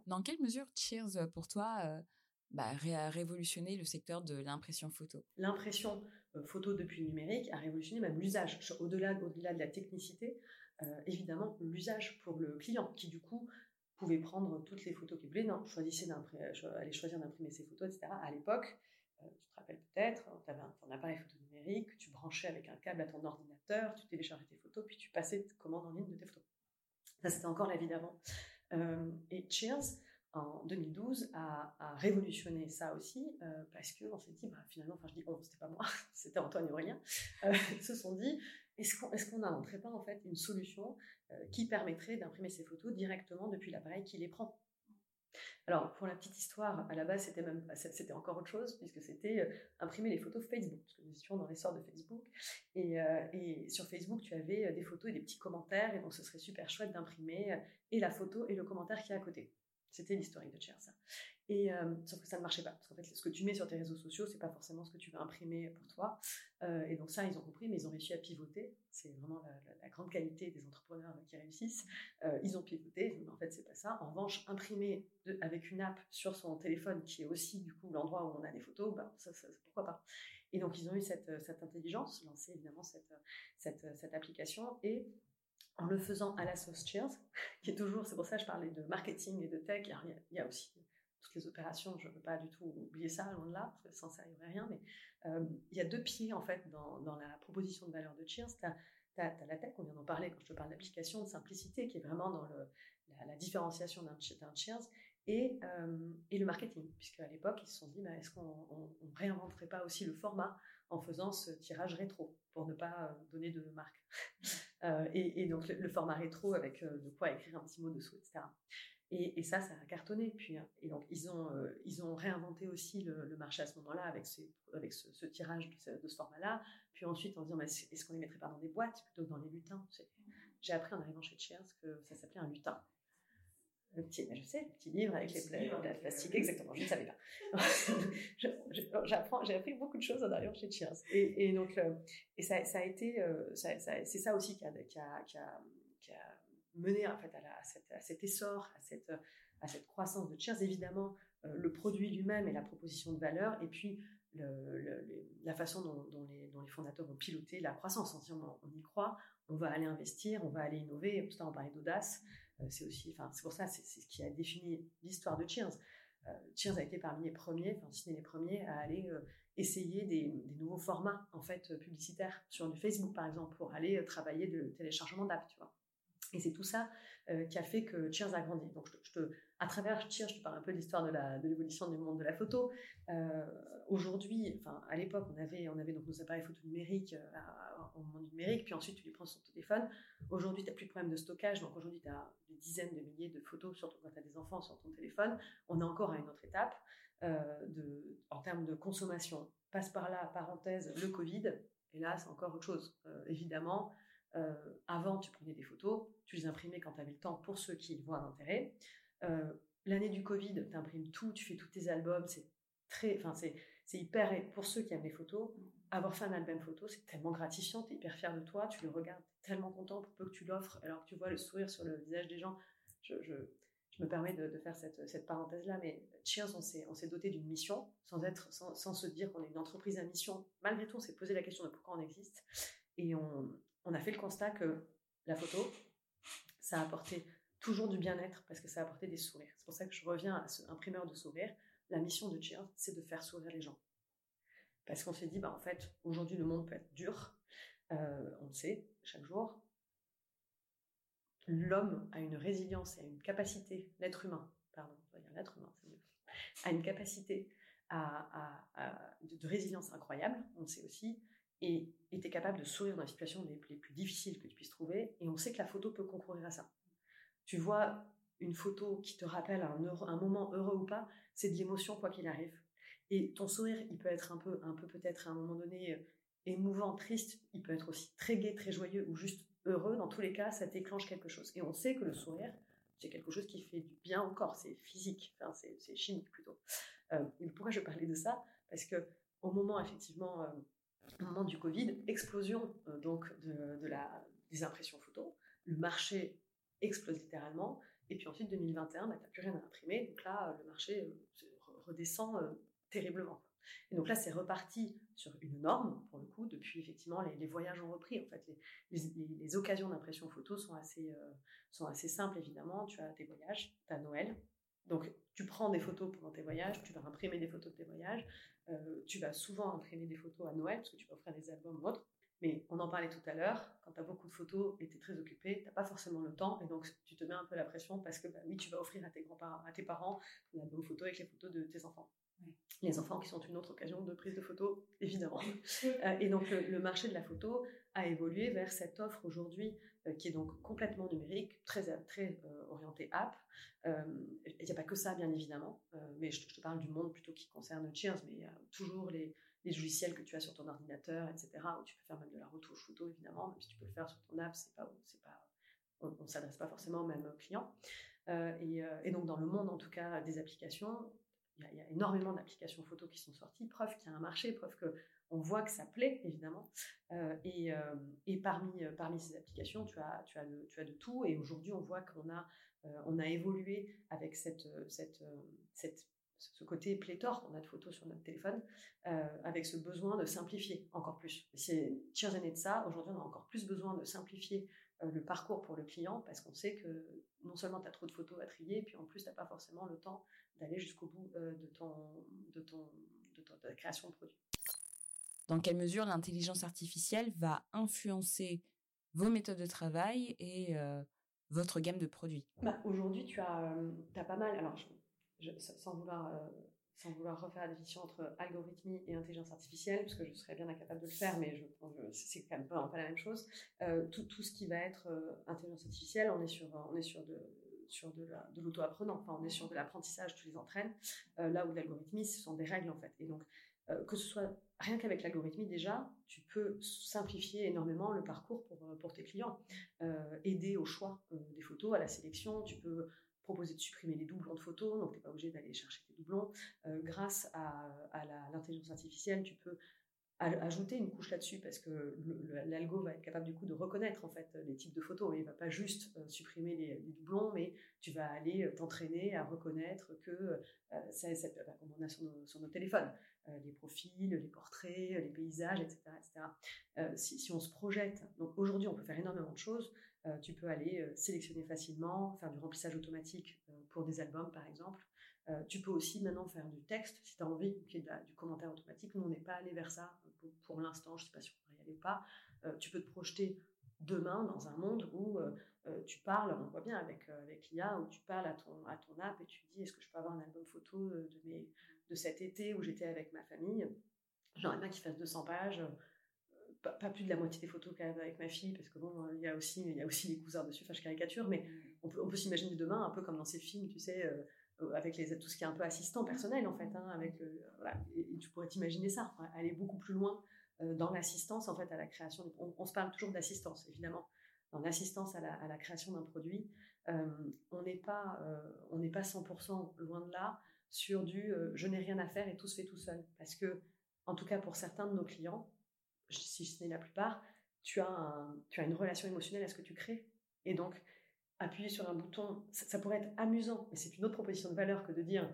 Dans quelle mesure Cheers, euh, pour toi, euh, bah, a révolutionné le secteur de l'impression photo? L'impression photo depuis le numérique a révolutionné même l'usage. Au-delà au -delà de la technicité, évidemment, l'usage pour le client, qui du coup pouvait prendre toutes les photos qu'il voulait. Non, choisissait allait choisir d'imprimer ses photos, etc. À l'époque, tu te rappelles peut-être, tu avais un, ton appareil photo numérique, tu branchais avec un câble à ton ordinateur, tu téléchargeais tes photos, puis tu passais commande en ligne de tes photos. Ça, c'était encore la vie d'avant. Euh, et Cheers, en 2012, a, révolutionné ça aussi, euh, parce qu'on s'est dit, bah, finalement, enfin je dis on, c'était pas moi, c'était Antoine et Aurélien, euh, se sont dit, est-ce qu'on n'inventerait pas en fait une solution qui permettrait d'imprimer ces photos directement depuis l'appareil qui les prend? Alors, pour la petite histoire, à la base, c'était encore autre chose, puisque c'était euh, imprimer les photos Facebook, parce que nous étions dans l'essor de Facebook. Et, euh, et, sur Facebook, tu avais euh, des photos et des petits commentaires, et donc ce serait super chouette d'imprimer et la photo et le commentaire qui est à côté. C'était l'historique de Cher, ça. Et euh, sauf que ça ne marchait pas. Parce qu'en fait, ce que tu mets sur tes réseaux sociaux, c'est pas forcément ce que tu vas imprimer pour toi. Euh, et donc ça, ils ont compris, mais ils ont réussi à pivoter. C'est vraiment la, grande qualité des entrepreneurs qui réussissent. Euh, ils ont pivoté. Mais en fait, c'est pas ça. En revanche, imprimer avec une app sur son téléphone, qui est aussi du coup l'endroit où on a des photos, bah, ça, pourquoi pas. Et donc ils ont eu cette, cette intelligence, lancé évidemment cette, cette, cette application et en le faisant à la sauce Cheers, qui est toujours, c'est pour ça que je parlais de marketing et de tech, il y a, aussi toutes les opérations, je ne veux pas du tout oublier ça, loin de là, sans ça, il n'y aurait rien, mais euh, il y a deux pieds, en fait, dans, la proposition de valeur de Cheers. Tu as, la tech, on vient d'en parler quand je te parle d'application, de simplicité, qui est vraiment dans la, différenciation d'un Cheers, et, euh, et, le marketing, puisque à l'époque, ils se sont dit, bah, est-ce qu'on ne réinventerait pas aussi le format en faisant ce tirage rétro, pour ne pas euh, donner de marque? euh, et, donc le, format rétro avec euh, de quoi écrire un petit mot dessous, etc. Et, ça, ça a cartonné. Puis, hein. et donc ils ont, ils ont réinventé aussi le, marché à ce moment-là avec, avec ce, tirage de ce, format-là. Puis ensuite, en disant, est-ce qu'on les mettrait pas dans des boîtes plutôt que dans les lutins J'ai appris en arrivant chez Cheers que ça s'appelait un lutin le petit, je sais, le petit livre avec les de plastique, exactement, je ne savais pas. J'apprends, j'ai appris beaucoup de choses en arrière chez Cheers. Et, et donc, euh, et ça, ça, a été, euh, ça, c'est ça aussi qui a, qui a, qui a, qui a mené en fait à, la, à, cette, à, cet essor, à cette, à cette croissance de Cheers. Évidemment, euh, le produit lui-même et la proposition de valeur, et puis le, la façon dont, dont, les, dont, les, fondateurs ont piloté la croissance. On, on, y croit, on va aller investir, on va aller innover. Tout à on parlait d'audace. Euh, c'est aussi, enfin, c'est pour ça, c'est ce qui a défini l'histoire de Cheers. Euh, Cheers a été parmi les premiers, enfin, si les premiers, à aller euh, essayer des, nouveaux formats en fait publicitaires sur du Facebook par exemple pour aller travailler de téléchargement d'app, tu vois. Et c'est tout ça qui a fait que Cheers a grandi. Donc, je te, à travers Cheers, je te parle un peu de l'histoire de l'évolution du monde de la photo. Aujourd'hui, enfin, à l'époque, on avait, on avait donc nos appareils photo numériques au monde numérique, puis ensuite tu les prends sur ton téléphone. Aujourd'hui, tu n'as plus de problème de stockage, donc aujourd'hui, tu as des dizaines de milliers de photos, surtout quand tu as des enfants sur ton téléphone. On est encore à une autre étape euh, de, en termes de consommation. Passe par là, parenthèse, le Covid, et là, c'est encore autre chose. Euh, évidemment, euh, avant, tu prenais des photos, tu les imprimais quand tu avais le temps pour ceux qui y voient un intérêt. L'année du Covid, tu imprimes tout, tu fais tous tes albums, c'est très, enfin, c'est hyper, pour ceux qui aiment les photos, avoir fait un album photo, c'est tellement gratifiant, tu es hyper fier de toi, tu le regardes, tellement content pour peu que tu l'offres, alors que tu vois le sourire sur le visage des gens. Je, me permets de, faire cette, parenthèse-là, mais Cheers, on s'est doté d'une mission, sans se dire qu'on est une entreprise à mission. Malgré tout, on s'est posé la question de pourquoi on existe, et on, on a fait le constat que la photo, ça a apporté toujours du bien-être, parce que ça a apporté des sourires. C'est pour ça que je reviens à ce imprimeur de sourires. La mission de Cheers, c'est de faire sourire les gens. Parce qu'on s'est dit, bah, en fait, aujourd'hui, le monde peut être dur. Euh, on le sait, chaque jour. L'homme a une résilience et a une capacité, l'être humain, pardon, on va dire l'être humain, c'est mieux, a une capacité à, de, résilience incroyable, on le sait aussi, et était capable de sourire dans les situations les, plus difficiles que tu puisses trouver. Et on sait que la photo peut concourir à ça. Tu vois une photo qui te rappelle un, un moment heureux ou pas, c'est de l'émotion quoi qu'il arrive. Et ton sourire, il peut être un peu, un peu peut-être à un moment donné, émouvant, triste, il peut être aussi très gai, très joyeux ou juste heureux. Dans tous les cas, ça déclenche quelque chose. Et on sait que le sourire, c'est quelque chose qui fait du bien au corps, c'est physique, enfin, c'est chimique plutôt. Euh, pourquoi je parlais de ça? Parce que au moment effectivement, euh, au moment du Covid, explosion euh, donc de, la, des impressions photos, le marché explose littéralement. Et puis ensuite 2021, bah, tu n'as plus rien à imprimer, donc là le marché redescend terriblement. Et donc là, c'est reparti sur une norme, pour le coup, depuis effectivement les, voyages ont repris. En fait, les, occasions d'impression photo sont assez, euh, sont assez simples, évidemment. Tu as tes voyages, tu as Noël. Donc, tu prends des photos pendant tes voyages, tu vas imprimer des photos de tes voyages. Euh, tu vas souvent imprimer des photos à Noël, parce que tu peux offrir des albums ou autres. Mais on en parlait tout à l'heure, quand tu as beaucoup de photos et tu es très occupé, tu n'as pas forcément le temps et donc tu te mets un peu la pression parce que bah oui, tu vas offrir à tes grands-parents, à tes parents album photo avec les photos de tes enfants. Les enfants qui sont une autre occasion de prise de photo, évidemment. Euh, et donc le, marché de la photo a évolué vers cette offre aujourd'hui euh, qui est donc complètement numérique, très, très euh, orientée app. Il n'y a pas que ça, bien évidemment, mais je, te parle du monde plutôt qui concerne Cheers, mais il y a toujours les, les, logiciels que tu as sur ton ordinateur, etc., où tu peux faire même de la retouche photo, évidemment, même si tu peux le faire sur ton app, c'est pas, c'est pas, on ne s'adresse pas forcément au même client. et, et, donc dans le monde, en tout cas, des applications, il y, a énormément d'applications photo qui sont sorties, preuve qu'il y a un marché, preuve qu'on voit que ça plaît, évidemment. Euh, et, euh, euh, parmi ces applications, tu as, de, tout. Et aujourd'hui, on voit qu'on a, on évolué avec ce côté pléthore qu'on a de photos sur notre téléphone, avec ce besoin de simplifier encore plus. C'est Cheers de ça. Aujourd'hui, on a encore plus besoin de simplifier le parcours pour le client parce qu'on sait que non seulement tu as trop de photos à trier, puis en plus, tu n'as pas forcément le temps d'aller jusqu'au bout euh, de, ton, de, ton, de, ta création de produit. Dans quelle mesure l'intelligence artificielle va influencer vos méthodes de travail et euh, votre gamme de produits? Bah, Aujourd'hui, tu as, euh, as, pas mal, alors sans, vouloir, sans vouloir refaire la définition entre algorithmie et intelligence artificielle, parce que je serais bien incapable de le faire, mais je, c'est quand même pas, pas, la même chose. tout, tout, ce qui va être intelligence artificielle, on est sur, on est sur de, sur de l'auto-apprenant. Enfin, on est sur de l'apprentissage, tu les entraînes. Euh, là où l'algorithmie, ce sont des règles en fait. Et donc, euh, que ce soit rien qu'avec l'algorithmie déjà, tu peux simplifier énormément le parcours pour, euh, pour tes clients, aider au choix des photos, à la sélection. Tu peux proposer de supprimer les doublons de photos, donc tu n'es pas obligé d'aller chercher des doublons. grâce à, à l'intelligence artificielle, tu peux ajouter une couche là-dessus parce que l'algo va être capable du coup de reconnaître en fait les types de photos. Il va pas juste euh, supprimer les, doublons, mais tu vas aller euh, t'entraîner à reconnaître que euh, bah, comme on a sur nos, téléphones, les profils, les portraits, les paysages, etc. Si, on se projette, donc aujourd'hui on peut faire énormément de choses. tu peux aller sélectionner facilement, faire du remplissage automatique pour des albums par exemple. Euh, tu peux aussi maintenant faire du texte si tu as envie, qu'il y ait du commentaire automatique. Nous, on n'est pas allé vers ça pour, l'instant. Je ne sais pas si on va y aller pas. Euh, tu peux te projeter demain dans un monde où euh, tu parles, on voit bien avec, avec l'IA, où tu parles à ton, à ton app et tu dis est-ce que je peux avoir un album photo de, mes, de cet été où j'étais avec ma famille? J'aimerais bien qu'il fasse 200 pages. Pas, plus de la moitié des photos quand avec ma fille, parce que bon, il y a aussi, il y a aussi les cousins dessus, enfin je caricature, mais on peut, on peut s'imaginer demain un peu comme dans ces films, tu sais, euh, avec les, tout ce qui est un peu assistant personnel en fait. Hein, avec, et, tu pourrais t'imaginer ça, aller beaucoup plus loin euh, dans l'assistance en fait à la création. On, se parle toujours d'assistance évidemment. Dans l'assistance à la, création d'un produit, euh, on n'est pas, on n'est pas 100% loin de là sur du je n'ai rien à faire et tout se fait tout seul. Parce que, en tout cas pour certains de nos clients, si ce n'est la plupart, tu as, tu as une relation émotionnelle à ce que tu crées. Et donc, appuyer sur un bouton, ça, pourrait être amusant, mais c'est une autre proposition de valeur que de dire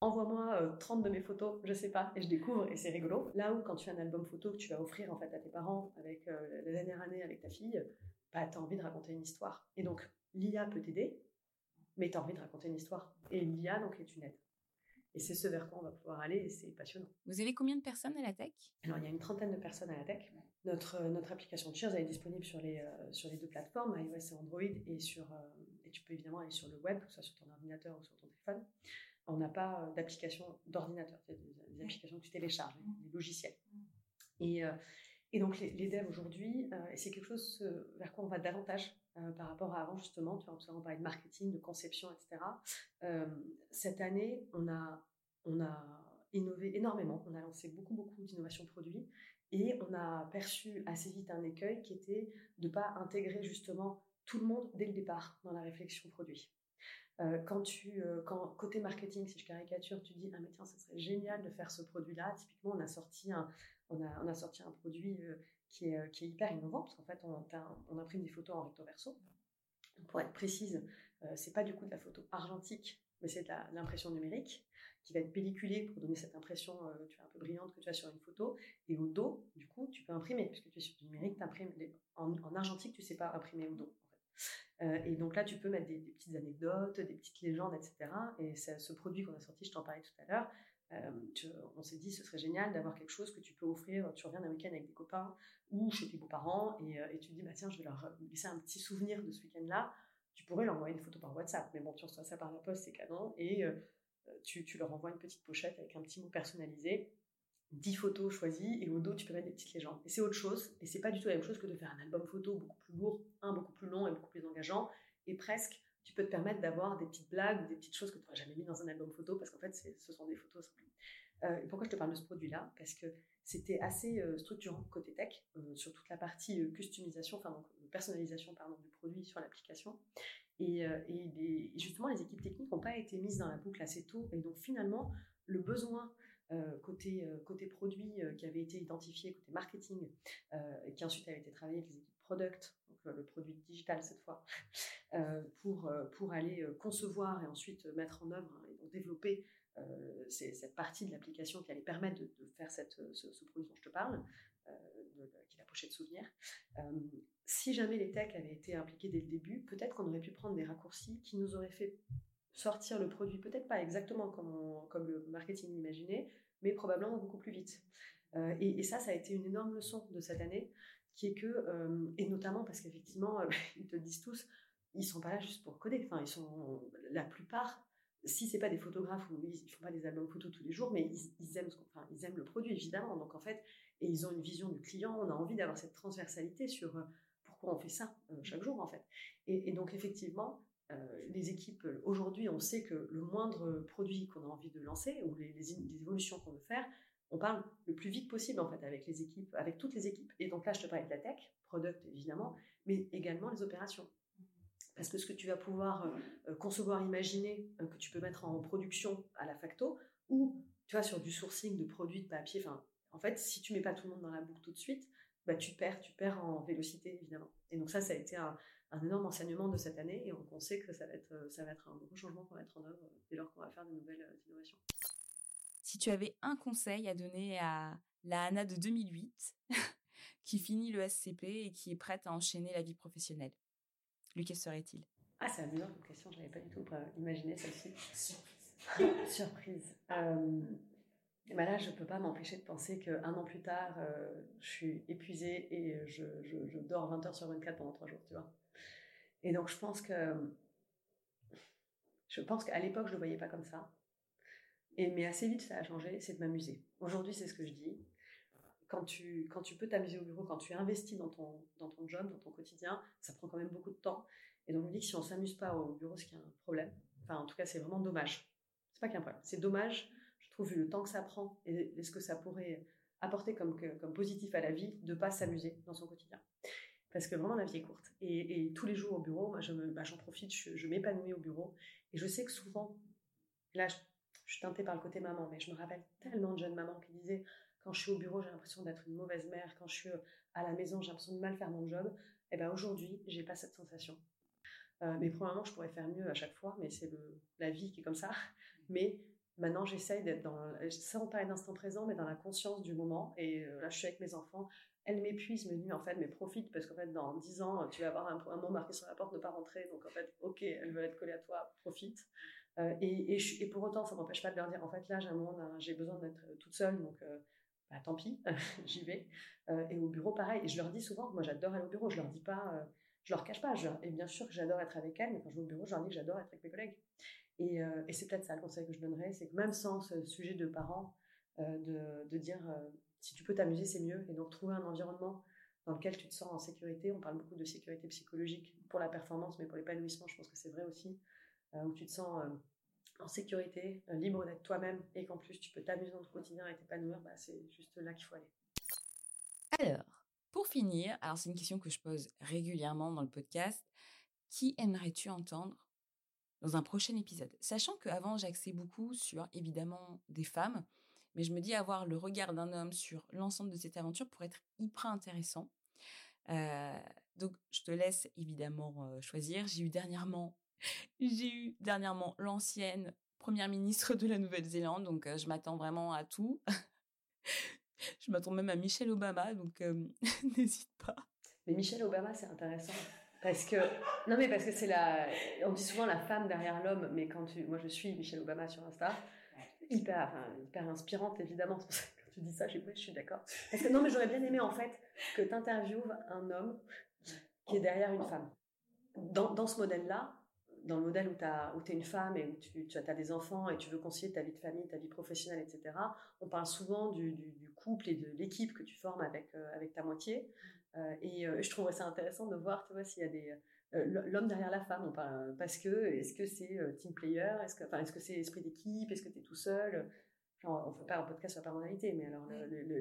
envoie-moi 30 euh, de mes photos, je sais pas, et je découvre, et c'est rigolo. Là où, quand tu as un album photo que tu vas offrir en fait à tes parents avec euh, la dernière année avec ta fille, bah, tu as envie de raconter une histoire. Et donc, l'IA peut t'aider, mais tu as envie de raconter une histoire. Et l'IA, donc, est une aide. Et c'est ce vers quoi on va pouvoir aller et c'est passionnant. Vous avez combien de personnes à la tech? Alors, il y a une trentaine de personnes à la tech. Notre, euh, notre application Cheers est disponible sur les, euh, sur les deux plateformes, iOS et Android, et, sur, euh, et tu peux évidemment aller sur le web, que ce soit sur ton ordinateur ou sur ton téléphone. On n'a pas d'application d'ordinateur, c'est des, applications que tu télécharges, des logiciels. Et, et donc les, les devs aujourd'hui, et c'est quelque chose vers quoi on va davantage par rapport à avant justement, tu vois, on parlait de marketing, de conception, etc. cette année, on a, on a innové énormément, on a lancé beaucoup, beaucoup d'innovations produits, Et on a perçu assez vite un écueil qui était de ne pas intégrer justement tout le monde dès le départ dans la réflexion produit. Euh, quand tu, euh, quand, côté marketing, si je caricature, tu dis ah mais tiens, ce serait génial de faire ce produit-là. Typiquement, on a sorti un, on a, on a sorti un produit euh, qui, est, qui est hyper innovant parce qu'en fait, on, on, imprime des photos en recto verso. Pour être précise, c'est pas du coup de la photo argentique, mais c'est de l'impression numérique qui va être pelliculée pour donner cette impression tu un peu brillante que tu as sur une photo. Et au dos, du coup, tu peux imprimer puisque tu es sur du numérique, en, en, argentique, tu sais pas imprimer au dos. Euh, et donc là, tu peux mettre des, petites anecdotes, des petites légendes, etc. Et ce produit qu'on a sorti, je t'en parlais tout à l'heure, euh, on s'est dit ce serait génial d'avoir quelque chose que tu peux offrir. Tu reviens d'un week-end avec des copains ou chez tes beaux-parents et, euh, tu te dis bah tiens je vais leur laisser un petit souvenir de ce week-end-là. Tu pourrais leur envoyer une photo par WhatsApp, mais bon tu reçois ça par la poste c'est canon et tu, leur envoies une petite pochette avec un petit mot personnalisé 10 photos choisies et au dos tu peux mettre des petites légendes. Et c'est autre chose, et c'est pas du tout la même chose que de faire un album photo beaucoup plus lourd, un beaucoup plus long et beaucoup plus engageant, et presque tu peux te permettre d'avoir des petites blagues ou des petites choses que tu n'aurais jamais mis dans un album photo parce qu'en fait ce sont des photos simples. Euh, pourquoi je te parle de ce produit-là? Parce que c'était assez euh, structurant côté tech euh, sur toute la partie customisation, personnalisation du produit sur l'application. Et, et justement les équipes techniques n'ont pas été mises dans la boucle assez tôt et donc finalement le besoin euh, côté, euh, côté produit euh, qui avait été identifié, côté marketing, et qui ensuite avait été travaillé avec les équipes product, donc le produit digital cette fois, pour, pour aller concevoir et ensuite mettre en œuvre et donc développer cette partie de l'application qui allait permettre de, faire ce, produit dont je te parle, qui est la pochette souvenir. si jamais les techs avaient été impliqués dès le début, peut-être qu'on aurait pu prendre des raccourcis qui nous auraient fait sortir le produit, peut-être pas exactement comme, le marketing l'imaginait, mais probablement beaucoup plus vite. Euh, et, ça, ça a été une énorme leçon de cette année, qui est que, euh, et notamment parce qu'effectivement, ils te disent tous, ils sont pas là juste pour coder. Enfin, ils sont la plupart, si c'est pas des photographes ou ils font pas des albums photos tous les jours, mais ils, aiment, enfin, ils aiment le produit évidemment. Donc en fait, et ils ont une vision du client. On a envie d'avoir cette transversalité sur euh, pourquoi on fait ça chaque jour en fait. et donc effectivement, euh, les équipes, aujourd'hui, on sait que le moindre produit qu'on a envie de lancer ou les, évolutions qu'on veut faire, on parle le plus vite possible en fait avec les équipes, avec toutes les équipes. Et donc là, je te parlais de la tech, product évidemment, mais également les opérations. Parce que ce que tu vas pouvoir euh, concevoir, imaginer, euh, que tu peux mettre en production à la facto, ou tu vois sur du sourcing de produits de papier, enfin, en fait, si tu mets pas tout le monde dans la boucle tout de suite, bah, tu perds, tu perds en vélocité évidemment. Et donc ça, ça a été un, un énorme enseignement de cette année et on, sait que ça va être, euh, ça va être un gros changement qu'on va mettre en œuvre euh, dès lors qu'on va faire de nouvelles euh, innovations. Si tu avais un conseil à donner à la Anna de 2008 qui finit le SCP et qui est prête à enchaîner la vie professionnelle, lequel serait-il? Ah, c'est amusant comme question, je n'avais pas du tout imaginé celle-ci. Surprise. Surprise. Ben là, je ne peux pas m'empêcher de penser qu'un an plus tard, je suis épuisée et je, je, dors 20 heures sur 24 pendant 3 jours, tu vois. Et donc, je pense que. Je pense qu'à l'époque, je ne le voyais pas comme ça. Et, mais assez vite, ça a changé, c'est de m'amuser. Aujourd'hui, c'est ce que je dis. Quand tu, quand tu peux t'amuser au bureau, quand tu investis dans ton, dans ton job, dans ton quotidien, ça prend quand même beaucoup de temps. Et donc, je me dis que si on ne s'amuse pas au bureau, c'est qu'il y a un problème. Enfin, en tout cas, c'est vraiment dommage. C'est pas qu'il y a un problème. C'est dommage, trouve, vu le temps que ça prend et, ce que ça pourrait apporter comme, comme positif à la vie, de ne pas s'amuser dans son quotidien parce que vraiment la vie est courte. Et, tous les jours au bureau, moi, bah, j'en profite, je, m'épanouis au bureau. Et je sais que souvent, là, je, suis teintée par le côté maman, mais je me rappelle tellement de jeunes mamans qui disaient quand je suis au bureau, j'ai l'impression d'être une mauvaise mère. Quand je suis euh, à la maison, j'ai l'impression de mal faire mon job. Et eh ben aujourd'hui, j'ai pas cette sensation. Euh, mais probablement, je pourrais faire mieux à chaque fois, mais c'est la vie qui est comme ça. Mais maintenant, j'essaye d'être dans, sans parler d'instant présent, mais dans la conscience du moment. Et euh, là, je suis avec mes enfants elle m'épuise, me dit en fait, mais profite parce qu'en fait, dans 10 ans, tu vas avoir un, mot marqué sur la porte, ne pas rentrer. Donc en fait, ok, elle veut être collée à toi, profite. Euh, et, pour autant, ça ne m'empêche pas de leur dire en fait, là, j'ai un besoin d'être toute seule, donc euh, bah, tant pis, j'y vais. Euh, et au bureau, pareil. Et je leur dis souvent, moi, j'adore aller au bureau. Je leur dis pas, je leur cache pas. et bien sûr que j'adore être avec elles, mais quand je vais au bureau, je leur dis que j'adore être avec mes collègues. Et, et c'est peut-être ça le conseil que je donnerais, c'est que même sans ce sujet de parents, de, de, dire si tu peux t'amuser, c'est mieux. Et donc, trouver un environnement dans lequel tu te sens en sécurité. On parle beaucoup de sécurité psychologique pour la performance, mais pour l'épanouissement, je pense que c'est vrai aussi, euh, où tu te sens euh, en sécurité, euh, libre d'être toi-même, et qu'en plus tu peux t'amuser dans ton quotidien et t'épanouir, bah, c'est juste là qu'il faut aller. Alors, pour finir, alors c'est une question que je pose régulièrement dans le podcast. Qui aimerais-tu entendre dans un prochain épisode Sachant qu'avant, j'axais beaucoup sur évidemment des femmes, mais je me dis avoir le regard d'un homme sur l'ensemble de cette aventure pourrait être hyper intéressant. Euh, donc, je te laisse évidemment euh, choisir. J'ai eu dernièrement, j'ai eu dernièrement l'ancienne première ministre de la Nouvelle-Zélande, donc euh, je m'attends vraiment à tout. je m'attends même à Michelle Obama, donc n'hésite pas. Mais Michelle Obama, c'est intéressant. Parce que, non mais parce que c'est la, on dit souvent la femme derrière l'homme, mais quand tu, moi je suis Michelle Obama sur Insta, hyper, enfin, hyper inspirante évidemment, c'est pour ça que quand tu dis ça, je suis d'accord. Que, non mais j'aurais bien aimé en fait que tu interviewes un homme qui est derrière une femme. Dans, dans ce modèle-là, dans le modèle où tu es une femme et où tu, tu as, des enfants et tu veux concilier ta vie de famille, ta vie professionnelle, etc., on parle souvent du, du, couple et de l'équipe que tu formes avec, euh, avec ta moitié. Euh, et euh, je trouverais ça intéressant de voir, tu vois, s'il y a des l'homme derrière la femme, on parle, parce que est-ce que c'est team player, est-ce que, enfin, est-ce que c'est esprit d'équipe, est-ce que tu es tout seul, on fait pas un podcast sur la parentalité, mais alors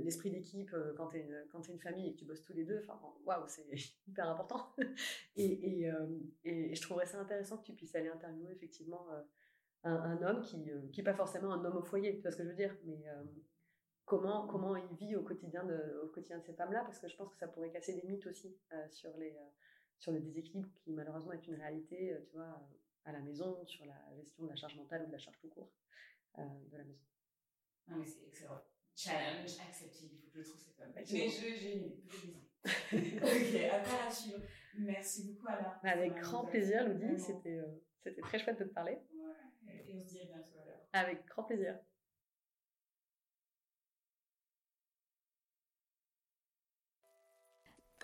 l'esprit d'équipe euh, quand tu es, es, une famille et que tu bosses tous les deux, enfin, waouh, c'est hyper important. et, euh, je trouverais ça intéressant que tu puisses aller interviewer effectivement euh, un, homme qui n'est pas forcément un homme au foyer, tu vois ce que je veux dire, mais comment, comment il vit au quotidien de, au quotidien de ces femmes-là, parce que je pense que ça pourrait casser des mythes aussi sur, les, sur le déséquilibre qui malheureusement est une réalité, tu vois, à la maison, sur la gestion de la charge mentale ou de la charge tout court de la maison. Non, mais c'est excellent. Challenge accepté. Il faut que je trouve cette femme. Mais je, j'ai ok, après la suivre. Merci beaucoup, Alain. Avec grand plaisir, Ludi. C'était, euh, c'était très chouette de te parler. Ouais. Et on se dit à bientôt alors. Avec grand plaisir.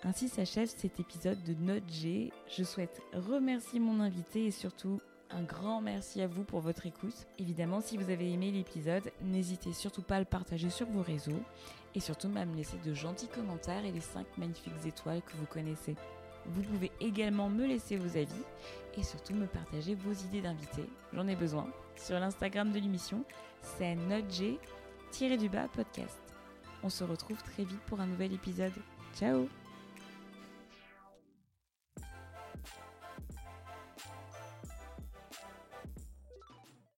Ainsi s'achève cet épisode de Note G. Je souhaite remercier mon invité et surtout un grand merci à vous pour votre écoute. Évidemment, si vous avez aimé l'épisode, n'hésitez surtout pas à le partager sur vos réseaux et surtout à me laisser de gentils commentaires et les 5 magnifiques étoiles que vous connaissez. Vous pouvez également me laisser vos avis et surtout me partager vos idées d'invités. J'en ai besoin. Sur l'Instagram de l'émission, c'est notg-podcast. On se retrouve très vite pour un nouvel épisode. Ciao